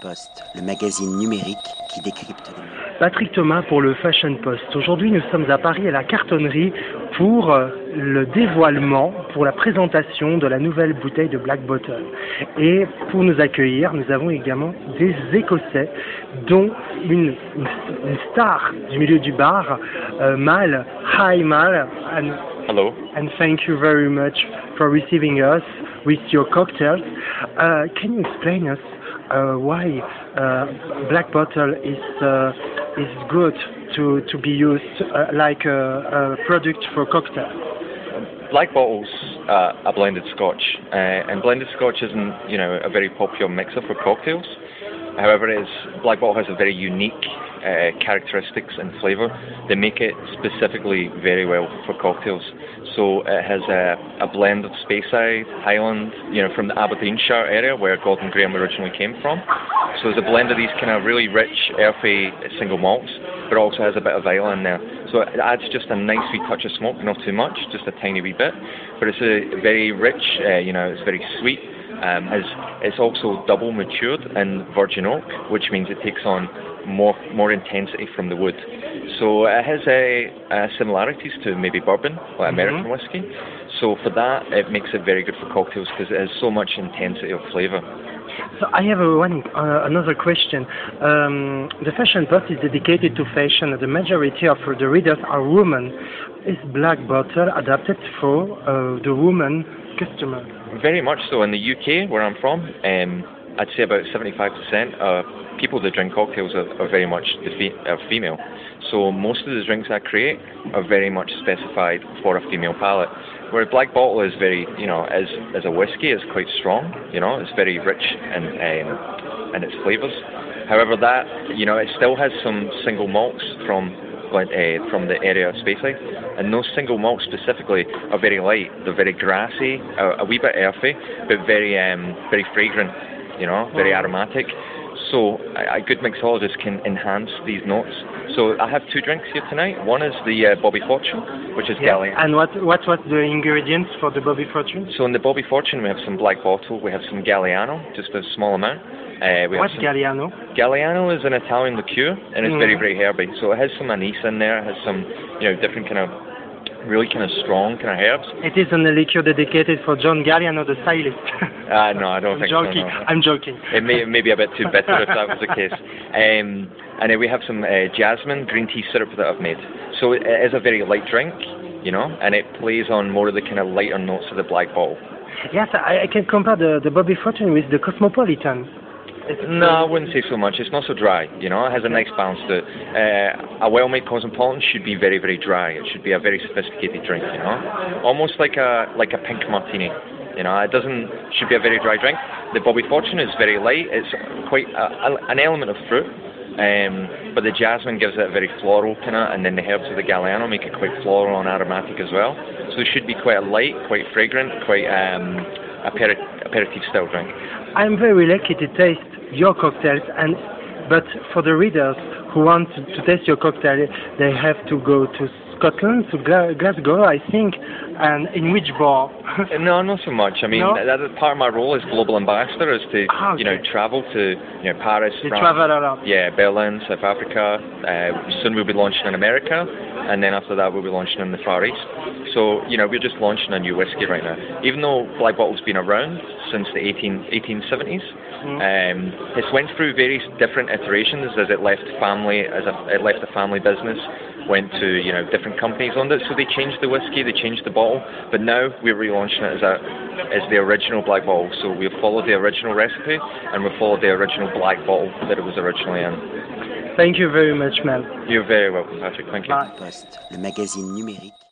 Post, le magazine numérique qui décrypte les. Patrick Thomas pour le Fashion Post. Aujourd'hui, nous sommes à Paris à la cartonnerie pour euh, le dévoilement, pour la présentation de la nouvelle bouteille de Black Bottle. Et pour nous accueillir, nous avons également des Écossais, dont une, une- une star du milieu du bar, euh, Mal. Hi Mal, and, Hello. and thank you very much for receiving us with your cocktails. Uh, can you explain us uh, why uh, Black Bottle is uh, is good to to be used uh, like a, a product for cocktail? Black Bottle's uh, a blended Scotch, uh, and blended Scotch isn't, you know, a very popular mixer for cocktails. However, is, Black Bottle has a very unique uh, characteristics and flavour that make it specifically very well for cocktails. So it has a, a blend of Speyside, Highland, you know, from the Aberdeenshire area where Gordon Graham originally came from. So there's a blend of these kind of really rich, earthy single malts, but also has a bit of Islay in there. So it adds just a nice wee touch of smoke, not too much, just a tiny wee bit. But it's a very rich, uh, you know, it's very sweet. Um, it's also double matured in virgin oak, which means it takes on more more intensity from the wood. So it has a, uh similarities to maybe bourbon, like American whiskey. So for that, it makes it very good for cocktails because it has so much intensity of flavour. So I have a one uh, another question. Um, the Fashion Post is dedicated to fashion. The majority of the readers are women. Is Black Bottle adapted for uh, the woman customer? Very much so. In the UK, where I'm from, um, I'd say about 75% of people that drink cocktails are, are very much the fe- are female. So most of the drinks I create are very much specified for a female palate. Where Black Bottle is very, you know, as as a whiskey, it's quite strong. You know, it's very rich in um, in its flavours. However, that you know, it still has some single malts from uh, from the area of Speyside, and those single malts specifically are very light. They're very grassy, a, a wee bit earthy, but very um, very fragrant. You know, very aromatic. So a, good mixologist can enhance these notes. So I have two drinks here tonight. One is the uh, Bobby Fortune, which is Yeah. Galliano. And what what was the ingredients for the Bobby Fortune? So in the Bobby Fortune, we have some black bottle, we have some Galliano, just a small amount. Uh, we What's some, Galliano? Galliano is an Italian liqueur, and it's very, Mhm. very herby. So it has some anise in there, it has some, you know, different kind of, really kind of strong kind of herbs. It is an liqueur dedicated for John Galliano, the stylist. Uh, no, I don't I'm think joking. so. No. I'm joking. It may, it may be a bit too bitter if that was the case. Um, and then we have some uh, jasmine green tea syrup that I've made. So it is a very light drink, you know, and it plays on more of the kind of lighter notes of the black bottle. Yes, I, I can compare the, the Bobby Fortune with the Cosmopolitan. No, I wouldn't say so much. It's not so dry, you know. It has a nice balance to it. Uh, a well-made cosmopolitan should be very, very dry. It should be a very sophisticated drink, you know, almost like a like a pink martini. You know, it doesn't should be a very dry drink. The Bobby Fortune is very light. It's quite a, a, an element of fruit, um, but the jasmine gives it a very floral kind of, and then the herbs of the Galliano make it quite floral and aromatic as well. So it should be quite a light, quite fragrant, quite um, aperi- aperitif style drink. I'm very lucky to taste your cocktails, and but for the readers who want to, taste your cocktail, they have to go to Scotland, to Gla- Glasgow, I think, and in which bar? Uh, No, not so much. I mean, No? that, that part of my role as global ambassador is to, Ah, you know, travel to, you know, Paris, they France. travel a lot. Yeah, Berlin, South Africa. Uh, soon we'll be launching in America, and then after that we'll be launching in the Far East. So, you know, we're just launching a new whiskey right now. Even though Black Bottle's been around since the 18, 1870s, Mm. um, it's went through various different iterations as it left family, as a, it left the family business, went to you know different companies on it. So they changed the whiskey, they changed the bottle, but now we're relaunching it as a as the original black bottle. So we've followed the original recipe and we've followed the original black bottle that it was originally in. Thank you very much, Mel. You're very welcome, Patrick. Thank you. Bye. Post, le magazine numérique